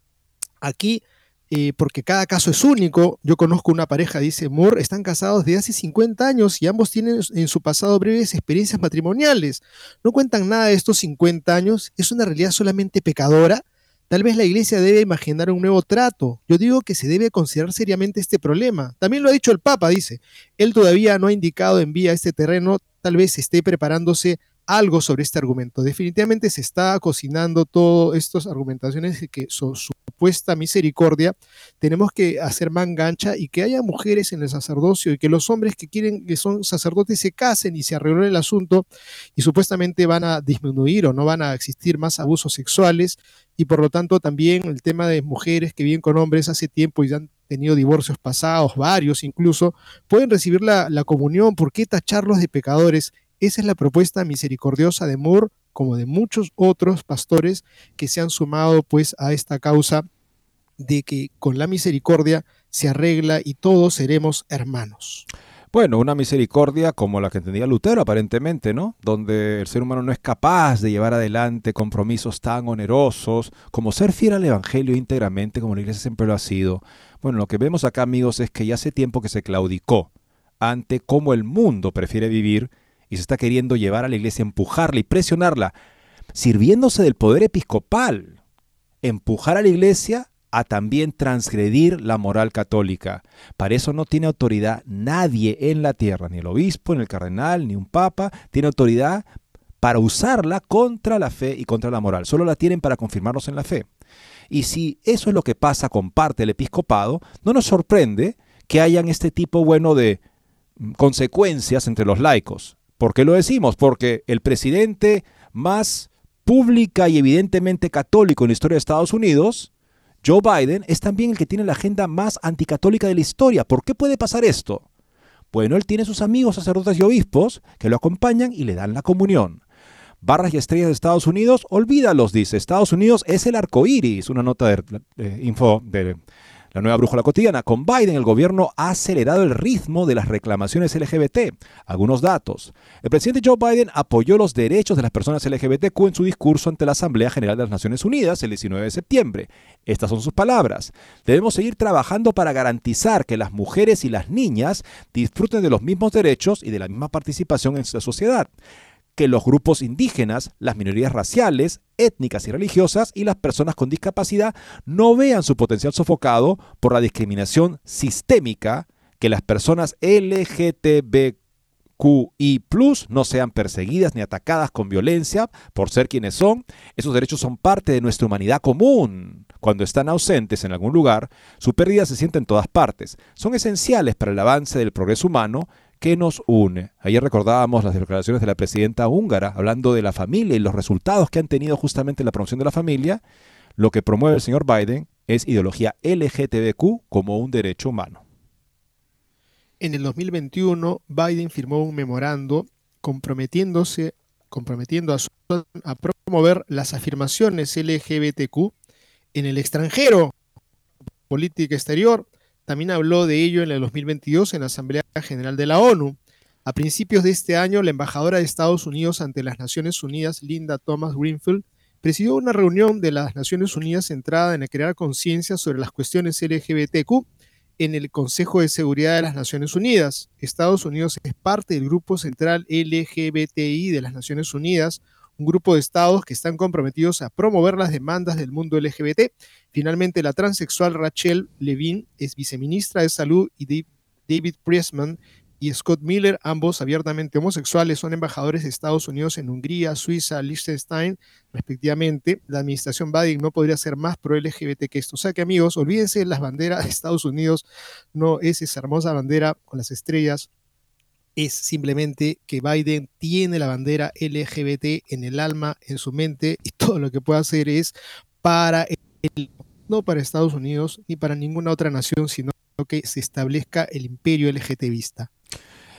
aquí eh, porque cada caso es único. Yo conozco una pareja, dice Moore, están casados desde hace 50 años y ambos tienen en su pasado breves experiencias matrimoniales. No cuentan nada de estos 50 años, es una realidad solamente pecadora. Tal vez la iglesia debe imaginar un nuevo trato. Yo digo que se debe considerar seriamente este problema. También lo ha dicho el Papa, dice. Él todavía no ha indicado en vía este terreno, tal vez esté preparándose algo sobre este argumento. Definitivamente se está cocinando todas estas argumentaciones que su supuesta misericordia tenemos que hacer mangancha y que haya mujeres en el sacerdocio y que los hombres que quieren que son sacerdotes se casen y se arregle el asunto y supuestamente van a disminuir o no van a existir más abusos sexuales y por lo tanto también el tema de mujeres que viven con hombres hace tiempo y ya han tenido divorcios pasados, varios incluso, pueden recibir la, la comunión. ¿Por qué tacharlos de pecadores? Esa es la propuesta misericordiosa de Moore, como de muchos otros pastores que se han sumado pues a esta causa de que con la misericordia se arregla y todos seremos hermanos. Bueno, una misericordia como la que entendía Lutero aparentemente, ¿no? Donde el ser humano no es capaz de llevar adelante compromisos tan onerosos como ser fiel al Evangelio íntegramente como la iglesia siempre lo ha sido. Bueno, lo que vemos acá amigos es que ya hace tiempo que se claudicó ante cómo el mundo prefiere vivir y se está queriendo llevar a la iglesia, empujarla y presionarla, sirviéndose del poder episcopal, empujar a la iglesia a también transgredir la moral católica. Para eso no tiene autoridad nadie en la tierra, ni el obispo, ni el cardenal, ni un papa, tiene autoridad para usarla contra la fe y contra la moral. Solo la tienen para confirmarnos en la fe. Y si eso es lo que pasa con parte del episcopado, no nos sorprende que hayan este tipo bueno de consecuencias entre los laicos. ¿Por qué lo decimos? Porque el presidente más pública y evidentemente católico en la historia de Estados Unidos, Joe Biden, es también el que tiene la agenda más anticatólica de la historia. ¿Por qué puede pasar esto? Bueno, él tiene sus amigos sacerdotes y obispos que lo acompañan y le dan la comunión. Barras y estrellas de Estados Unidos, olvídalos, dice. Estados Unidos es el arco iris. Una nota de info de la nueva brújula cotidiana. Con Biden, el gobierno ha acelerado el ritmo de las reclamaciones LGBT. Algunos datos. El presidente Joe Biden apoyó los derechos de las personas LGBTQ en su discurso ante la Asamblea General de las Naciones Unidas el 19 de septiembre. Estas son sus palabras. Debemos seguir trabajando para garantizar que las mujeres y las niñas disfruten de los mismos derechos y de la misma participación en la sociedad que los grupos indígenas, las minorías raciales, étnicas y religiosas y las personas con discapacidad no vean su potencial sofocado por la discriminación sistémica, que las personas LGTBQI no sean perseguidas ni atacadas con violencia por ser quienes son. Esos derechos son parte de nuestra humanidad común. Cuando están ausentes en algún lugar, su pérdida se siente en todas partes. Son esenciales para el avance del progreso humano ¿Qué nos une? Ayer recordábamos las declaraciones de la presidenta húngara hablando de la familia y los resultados que han tenido justamente en la promoción de la familia. Lo que promueve el señor Biden es ideología LGTBQ como un derecho humano. En el 2021, Biden firmó un memorando comprometiéndose, comprometiendo a, a promover las afirmaciones LGBTQ en el extranjero, política exterior, también habló de ello en el 2022 en la Asamblea General de la ONU. A principios de este año, la embajadora de Estados Unidos ante las Naciones Unidas, Linda Thomas Greenfield, presidió una reunión de las Naciones Unidas centrada en crear conciencia sobre las cuestiones LGBTQ en el Consejo de Seguridad de las Naciones Unidas. Estados Unidos es parte del grupo central LGBTI de las Naciones Unidas, un grupo de estados que están comprometidos a promover las demandas del mundo LGBT. Finalmente, la transexual Rachel Levine es viceministra de Salud y David Priestman y Scott Miller, ambos abiertamente homosexuales, son embajadores de Estados Unidos en Hungría, Suiza, Liechtenstein, respectivamente. La administración Biden no podría ser más pro-LGBT que esto. O sea que, amigos, olvídense las banderas de Estados Unidos, no es esa hermosa bandera con las estrellas es simplemente que Biden tiene la bandera LGBT en el alma, en su mente, y todo lo que puede hacer es para el, no para Estados Unidos ni para ninguna otra nación, sino que se establezca el imperio LGTBista.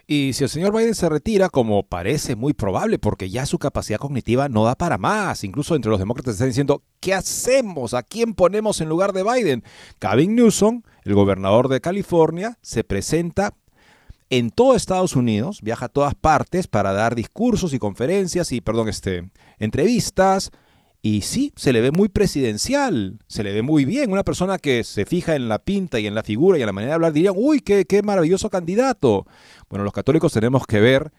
Y si el señor Biden se retira, como parece muy probable, porque ya su capacidad cognitiva no da para más, incluso entre los demócratas están diciendo, ¿qué hacemos? ¿A quién ponemos en lugar de Biden? Gavin Newsom, el gobernador de California, se presenta en todo Estados Unidos, viaja a todas partes para dar discursos y conferencias y, perdón, este, entrevistas Y sí, se le ve muy presidencial, se le ve muy bien. Una persona que se fija en la pinta y en la figura y en la manera de hablar diría, uy, qué, qué maravilloso candidato. Bueno, los católicos tenemos que ver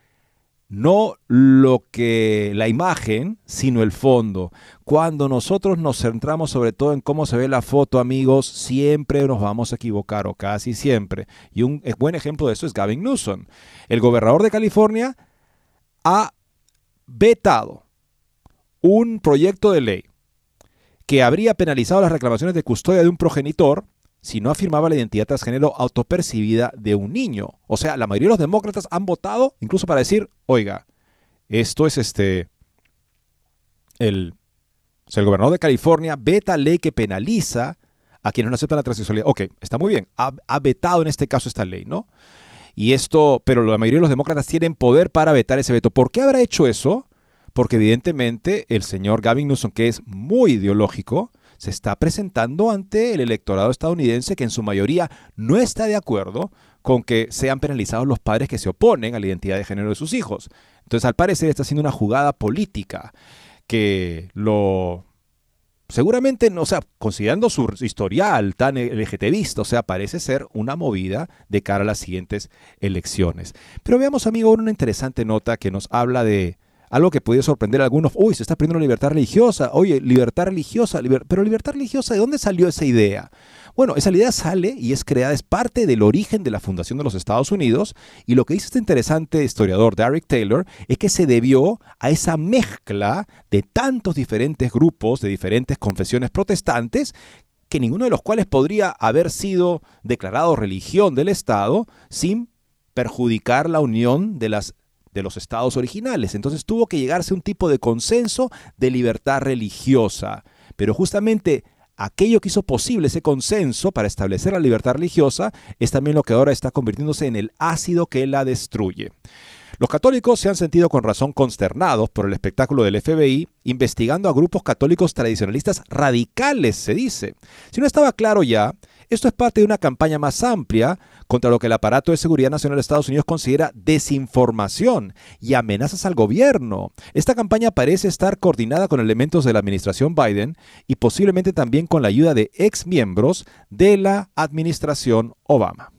no lo que la imagen, sino el fondo. Cuando nosotros nos centramos sobre todo en cómo se ve la foto, amigos, siempre nos vamos a equivocar o casi siempre. Y un buen ejemplo de eso es Gavin Newsom. El gobernador de California ha vetado un proyecto de ley que habría penalizado las reclamaciones de custodia de un progenitor si no afirmaba la identidad transgénero autopercibida de un niño. O sea, la mayoría de los demócratas han votado incluso para decir, oiga, esto es este, el, el gobernador de California veta ley que penaliza a quienes no aceptan la transexualidad. Ok, está muy bien, ha, ha vetado en este caso esta ley, ¿no? Y esto, pero la mayoría de los demócratas tienen poder para vetar ese veto. ¿Por qué habrá hecho eso? Porque evidentemente el señor Gavin Newsom, que es muy ideológico, se está presentando ante el electorado estadounidense que en su mayoría no está de acuerdo con que sean penalizados los padres que se oponen a la identidad de género de sus hijos. Entonces, al parecer, está haciendo una jugada política que lo seguramente, o sea, considerando su historial tan LGTBista, o sea, parece ser una movida de cara a las siguientes elecciones. Pero veamos, amigo, una interesante nota que nos habla de algo que puede sorprender a algunos, uy, se está perdiendo la libertad religiosa, oye, libertad religiosa, pero libertad religiosa, ¿de dónde salió esa idea? Bueno, esa idea sale y es creada, es parte del origen de la fundación de los Estados Unidos y lo que dice este interesante historiador Derek Taylor es que se debió a esa mezcla de tantos diferentes grupos, de diferentes confesiones protestantes, que ninguno de los cuales podría haber sido declarado religión del Estado sin perjudicar la unión de las de los estados originales. Entonces tuvo que llegarse a un tipo de consenso de libertad religiosa. Pero justamente aquello que hizo posible ese consenso para establecer la libertad religiosa es también lo que ahora está convirtiéndose en el ácido que la destruye. Los católicos se han sentido con razón consternados por el espectáculo del FBI investigando a grupos católicos tradicionalistas radicales, se dice. Si no estaba claro ya, esto es parte de una campaña más amplia contra lo que el aparato de seguridad nacional de Estados Unidos considera desinformación y amenazas al gobierno. Esta campaña parece estar coordinada con elementos de la administración Biden y posiblemente también con la ayuda de ex miembros de la administración Obama.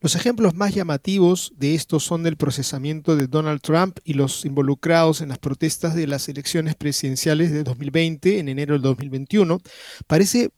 Los ejemplos más llamativos de esto son del procesamiento de Donald Trump y los involucrados en las protestas de las elecciones presidenciales de 2020 en enero del 2021. Parece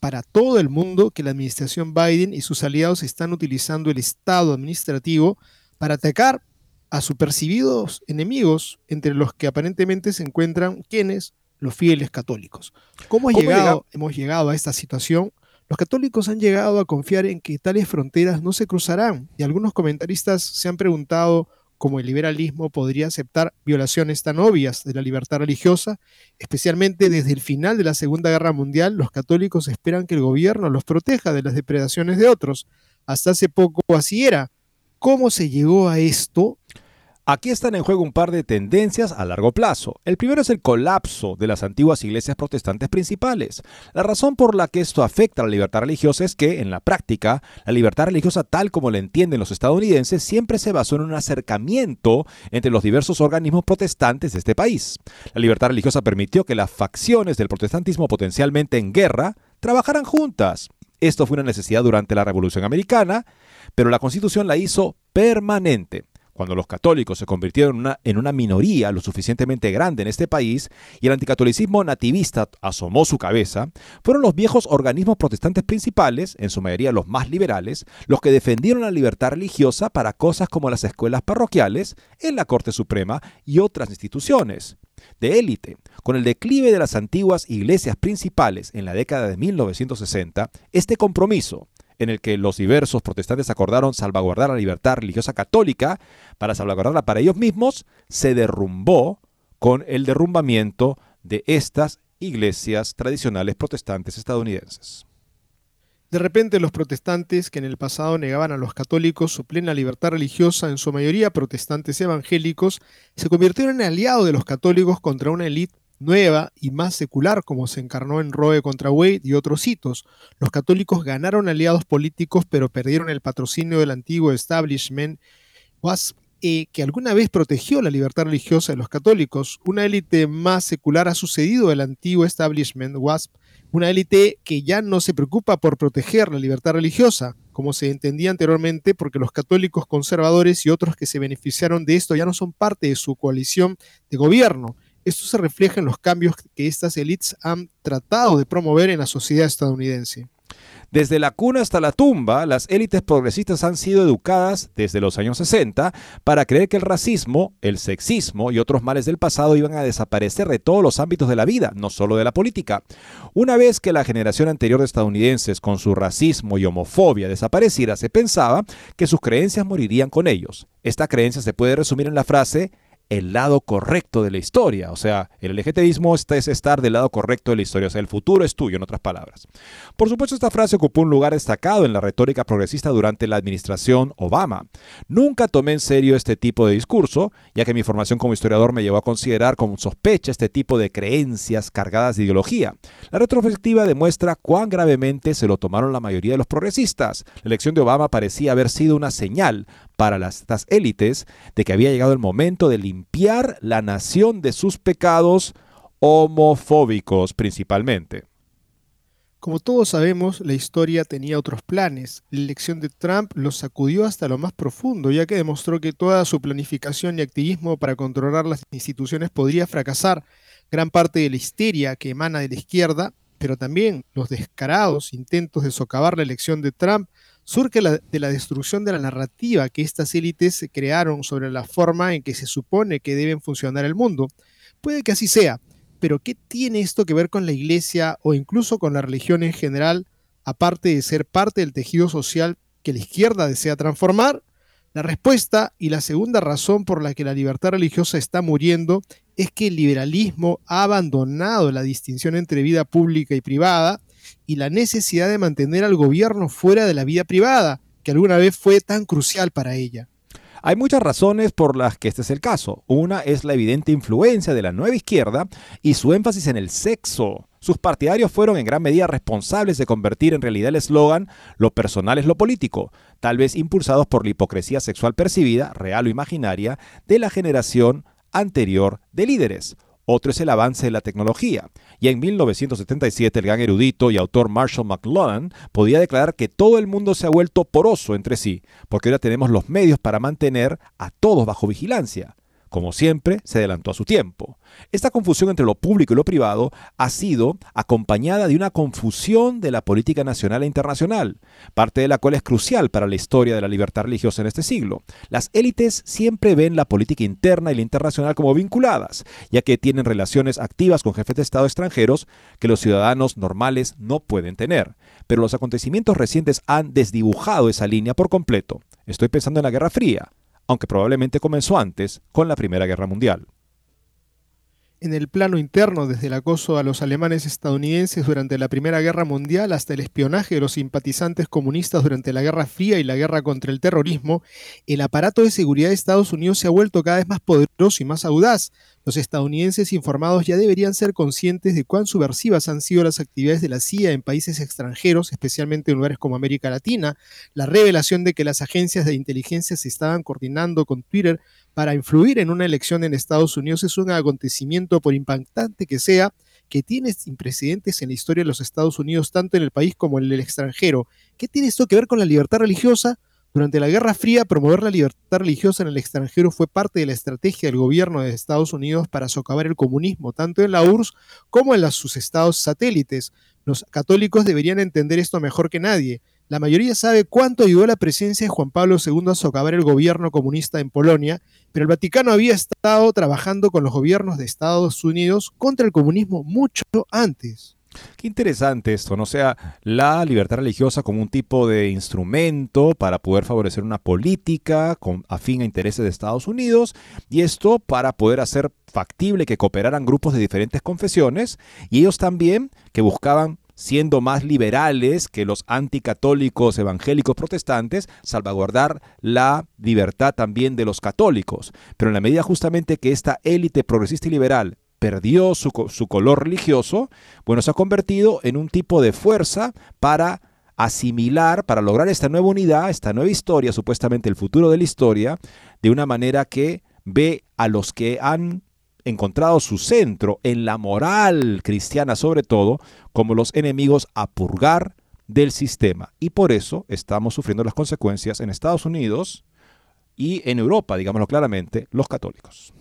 para todo el mundo que la administración Biden y sus aliados están utilizando el Estado administrativo para atacar a sus percibidos enemigos, entre los que aparentemente se encuentran quienes, los fieles católicos. ¿Cómo, llegado, hemos llegado a esta situación? Los católicos han llegado a confiar en que tales fronteras no se cruzarán y algunos comentaristas se han preguntado como el liberalismo podría aceptar violaciones tan obvias de la libertad religiosa, especialmente desde el final de la Segunda Guerra Mundial, los católicos esperan que el gobierno los proteja de las depredaciones de otros. Hasta hace poco así era. ¿Cómo se llegó a esto? Aquí están en juego un par de tendencias a largo plazo. El primero es el colapso de las antiguas iglesias protestantes principales. La razón por la que esto afecta a la libertad religiosa es que, en la práctica, la libertad religiosa tal como la entienden los estadounidenses siempre se basó en un acercamiento entre los diversos organismos protestantes de este país. La libertad religiosa permitió que las facciones del protestantismo potencialmente en guerra trabajaran juntas. Esto fue una necesidad durante la Revolución Americana, pero la Constitución la hizo permanente cuando los católicos se convirtieron en una, minoría lo suficientemente grande en este país y el anticatolicismo nativista asomó su cabeza, fueron los viejos organismos protestantes principales, en su mayoría los más liberales, los que defendieron la libertad religiosa para cosas como las escuelas parroquiales, en la Corte Suprema y otras instituciones de élite. Con el declive de las antiguas iglesias principales en la década de 1960, este compromiso en el que los diversos protestantes acordaron salvaguardar la libertad religiosa católica para salvaguardarla para ellos mismos, se derrumbó con el derrumbamiento de estas iglesias tradicionales protestantes estadounidenses. De repente los protestantes que en el pasado negaban a los católicos su plena libertad religiosa, en su mayoría protestantes evangélicos, se convirtieron en aliados de los católicos contra una élite nueva y más secular como se encarnó en Roe contra Wade y otros hitos. Los católicos ganaron aliados políticos pero perdieron el patrocinio del antiguo establishment. eh, que alguna vez protegió la libertad religiosa de los católicos. Una élite más secular ha sucedido al antiguo establishment WASP, una élite que ya no se preocupa por proteger la libertad religiosa, como se entendía anteriormente, porque los católicos conservadores y otros que se beneficiaron de esto ya no son parte de su coalición de gobierno. Esto se refleja en los cambios que estas élites han tratado de promover en la sociedad estadounidense. Desde la cuna hasta la tumba, las élites progresistas han sido educadas desde los años 60 para creer que el racismo, el sexismo y otros males del pasado iban a desaparecer de todos los ámbitos de la vida, no solo de la política. Una vez que la generación anterior de estadounidenses con su racismo y homofobia desapareciera, se pensaba que sus creencias morirían con ellos. Esta creencia se puede resumir en la frase el lado correcto de la historia. O sea, el LGTBismo es estar del lado correcto de la historia. O sea, el futuro es tuyo, en otras palabras. Por supuesto, esta frase ocupó un lugar destacado en la retórica progresista durante la administración Obama. Nunca tomé en serio este tipo de discurso, ya que mi formación como historiador me llevó a considerar con sospecha este tipo de creencias cargadas de ideología. La retrospectiva demuestra cuán gravemente se lo tomaron la mayoría de los progresistas. La elección de Obama parecía haber sido una señal para las, estas élites de que había llegado el momento de limpiar la nación de sus pecados homofóbicos principalmente. Como todos sabemos, la historia tenía otros planes. La elección de Trump los sacudió hasta lo más profundo, ya que demostró que toda su planificación y activismo para controlar las instituciones podría fracasar. Gran parte de la histeria que emana de la izquierda, pero también los descarados intentos de socavar la elección de Trump surge de la destrucción de la narrativa que estas élites crearon sobre la forma en que se supone que deben funcionar el mundo. Puede que así sea, pero ¿qué tiene esto que ver con la iglesia o incluso con la religión en general, aparte de ser parte del tejido social que la izquierda desea transformar? La respuesta y la segunda razón por la que la libertad religiosa está muriendo es que el liberalismo ha abandonado la distinción entre vida pública y privada y la necesidad de mantener al gobierno fuera de la vida privada, que alguna vez fue tan crucial para ella. Hay muchas razones por las que este es el caso. Una es la evidente influencia de la nueva izquierda y su énfasis en el sexo. Sus partidarios fueron en gran medida responsables de convertir en realidad el eslogan lo personal es lo político, tal vez impulsados por la hipocresía sexual percibida, real o imaginaria, de la generación anterior de líderes. Otro es el avance de la tecnología. Y en 1977 el gran erudito y autor Marshall McLuhan podía declarar que todo el mundo se ha vuelto poroso entre sí, porque ahora tenemos los medios para mantener a todos bajo vigilancia como siempre, se adelantó a su tiempo. Esta confusión entre lo público y lo privado ha sido acompañada de una confusión de la política nacional e internacional, parte de la cual es crucial para la historia de la libertad religiosa en este siglo. Las élites siempre ven la política interna y la internacional como vinculadas, ya que tienen relaciones activas con jefes de Estado extranjeros que los ciudadanos normales no pueden tener. Pero los acontecimientos recientes han desdibujado esa línea por completo. Estoy pensando en la Guerra Fría, aunque probablemente comenzó antes con la Primera Guerra Mundial. En el plano interno, desde el acoso a los alemanes estadounidenses durante la Primera Guerra Mundial hasta el espionaje de los simpatizantes comunistas durante la Guerra Fría y la guerra contra el terrorismo, el aparato de seguridad de Estados Unidos se ha vuelto cada vez más poderoso y más audaz, los estadounidenses informados ya deberían ser conscientes de cuán subversivas han sido las actividades de la CIA en países extranjeros, especialmente en lugares como América Latina. La revelación de que las agencias de inteligencia se estaban coordinando con Twitter para influir en una elección en Estados Unidos es un acontecimiento, por impactante que sea, que tiene sin precedentes en la historia de los Estados Unidos, tanto en el país como en el extranjero. ¿Qué tiene esto que ver con la libertad religiosa? Durante la Guerra Fría, promover la libertad religiosa en el extranjero fue parte de la estrategia del gobierno de Estados Unidos para socavar el comunismo, tanto en la URSS como en sus estados satélites. Los católicos deberían entender esto mejor que nadie. La mayoría sabe cuánto ayudó la presencia de Juan Pablo II a socavar el gobierno comunista en Polonia, pero el Vaticano había estado trabajando con los gobiernos de Estados Unidos contra el comunismo mucho antes. Qué interesante esto, ¿no? sea, la libertad religiosa como un tipo de instrumento para poder favorecer una política con, afín a intereses de Estados Unidos y esto para poder hacer factible que cooperaran grupos de diferentes confesiones y ellos también que buscaban siendo más liberales que los anticatólicos evangélicos protestantes, salvaguardar la libertad también de los católicos. Pero en la medida justamente que esta élite progresista y liberal perdió su, color religioso, bueno, se ha convertido en un tipo de fuerza para asimilar, para lograr esta nueva unidad, esta nueva historia, supuestamente el futuro de la historia, de una manera que ve a los que han encontrado su centro en la moral cristiana sobre todo, como los enemigos a purgar del sistema. Y por eso estamos sufriendo las consecuencias en Estados Unidos y en Europa, digámoslo claramente, los católicos.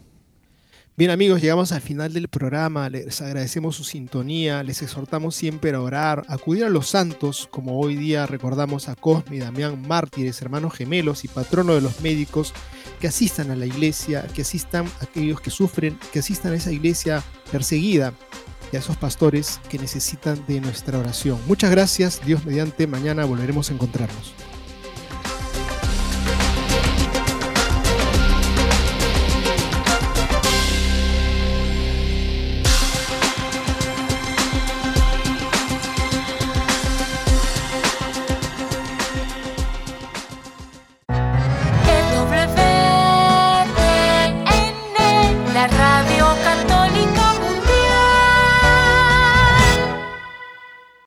Bien amigos, llegamos al final del programa, les agradecemos su sintonía, les exhortamos siempre a orar, acudir a los santos, como hoy día recordamos a Cosme y Damián, mártires, hermanos gemelos y patrono de los médicos, que asistan a la iglesia, que asistan a aquellos que sufren, que asistan a esa iglesia perseguida y a esos pastores que necesitan de nuestra oración. Muchas gracias, Dios mediante, mañana volveremos a encontrarnos.